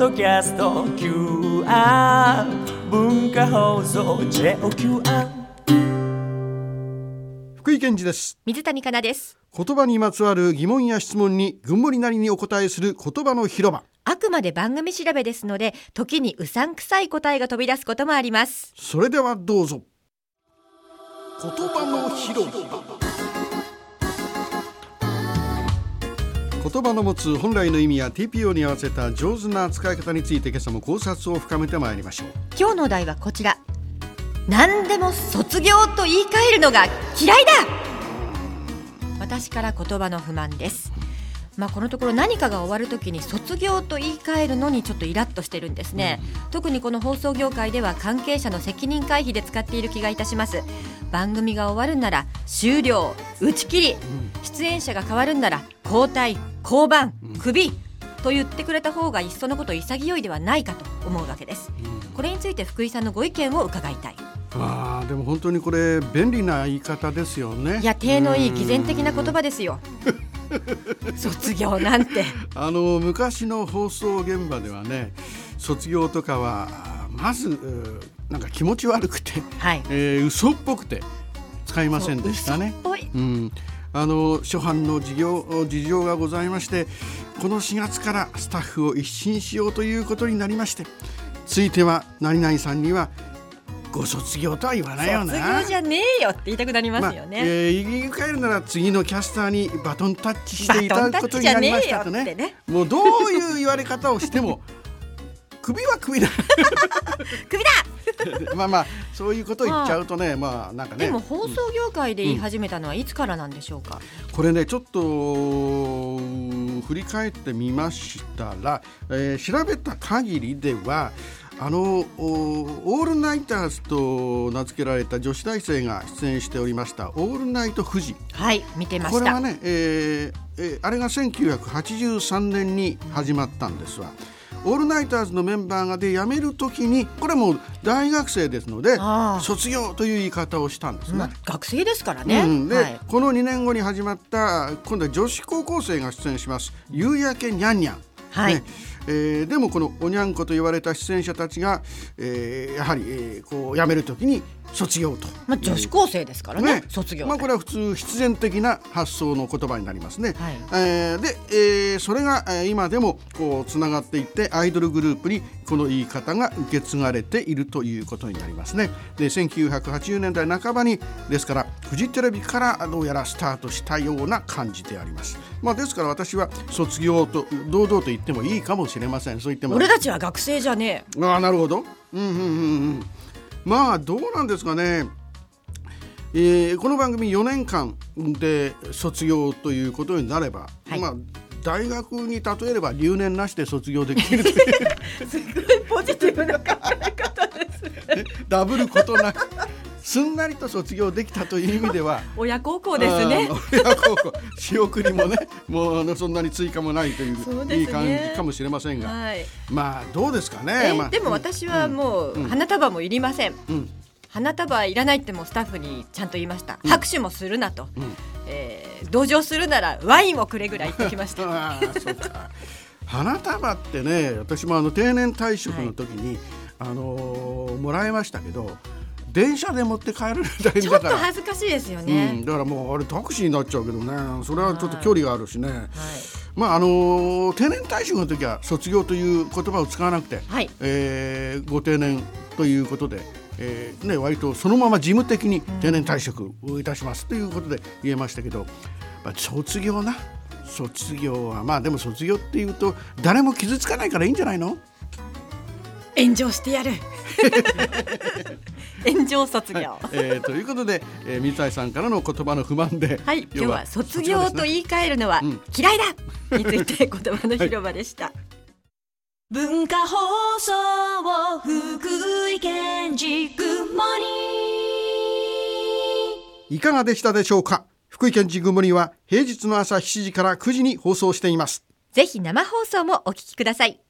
ドキャスト QR 文化放送 JOQR 福井健二です。水谷香奈です。言葉にまつわる疑問や質問に群盛りなりにお答えする言葉の広場あくまで番組調べですので時にうさんくさい答えが飛び出すこともあります。それではどうぞ。言葉の広場言葉の持つ本来の意味や TPO に合わせた上手な使い方について今朝も考察を深めてまいりましょう。今日のお題はこちら。何でも卒業と言い換えるのが嫌いだ。私から言葉の不満です。まあ、このところ何かが終わるときに卒業と言い換えるのにちょっとイラッとしてるんですね、特にこの放送業界では関係者の責任回避で使っている気がいたします。番組が終わるんなら終了。打ち切り、出演者が変わるんなら交代降板クビと言ってくれた方がいっそのこと潔いではないかと思うわけです、これについて福井さんのご意見を伺いたい。あーでも本当にこれ便利な言い方ですよね。いや体のいい偽善的な言葉ですよ。卒業なんて。あの昔の放送現場ではね卒業とかはまずなんか気持ち悪くて、はい。えー嘘っぽくて使いませんでしたね。うん、あの初版の事業事情がございましてこの4月からスタッフを一新しようということになりましてついては何々さんにはご卒業とは言わないよな。卒業じゃねえよって言いたくなりますよね、まあえー言い換えるなら次のキャスターにバトンタッチしていただくことになりましたとね。ね。もうどういう言われ方をしても首は首だ。首だ。まあまあそういうことを言っちゃうとねまあなんかね。でも放送業界で言い始めたのはいつからなんでしょうか、これねちょっとうん振り返ってみましたら、えー調べた限りではあのおオールナイターズと名付けられた女子大生が出演しておりました「オールナイト富士」はい見てました。これはね、えーえーあれが1983年に始まったんですわ。オールナイターズのメンバーがで辞める時にこれはもう大学生ですので卒業という言い方をしたんですね。まあ学生ですからね、うん、で、はい、この2年後に始まった今度は女子高校生が出演します「夕焼けにゃんにゃん」はい。ねえーでもこのおにゃんこと言われた出演者たちが、えーやはり、えーこう辞める時に卒業と。まあ、女子高生ですからねね卒業、まあ、これは普通必然的な発想の言葉になりますね。はいえーで、えーそれが、えー今でもこうつながっていってアイドルグループにこの言い方が受け継がれているということになりますね。で1980年代半ばにですからフジテレビからどうやらスタートしたような感じであります。まあ、ですから私は卒業と堂々と言ってもいいかもしれません。そう言っても俺たちは学生じゃねえああなるほど。うんうんうんうん。まあどうなんですかね。えーこの番組4年間で卒業ということになれば、はいまあ大学に例えれば留年なしで卒業できる すごいポジティブな考え方ですね ダブることなくすんなりと卒業できたという意味では。親孝行ですね。親孝行。仕送りもねもうそんなに追加もないというね。いい感じかもしれませんが、はい。まあどうですかね？えまあでも私はもう花束もいりません、うん。花束いらないってもうスタッフにちゃんと言いました、拍手もするなと、ん。えー同情するならワインをくれぐらい言ってきました。花束ってね私もあの定年退職の時に、あのーもらいましたけど電車で持って帰るちょっと。恥ずかしいですようね、ん、だからもうあれタクシーになっちゃうけどね。それはちょっと距離があるしね、はい。まああのー定年退職の時は卒業という言葉を使わなくて、はい。えーご定年ということで、えーね、割とそのまま事務的に定年退職をいたしますということで言えましたけど、まあ、卒業な。卒業はまあでも卒業っていうと誰も傷つかないからいいんじゃないの？炎上してやる。炎上卒業。はい、えーということで、えー水谷さんからの言葉の不満で、今日は卒業と言い換えるのはうん。嫌いだ！について言葉の広場でした、文化放送福井県ジグモニいかがでしたでしょうか？福井県ジグモリは平日の朝7時から9時に放送しています。ぜひ生放送もお聞きください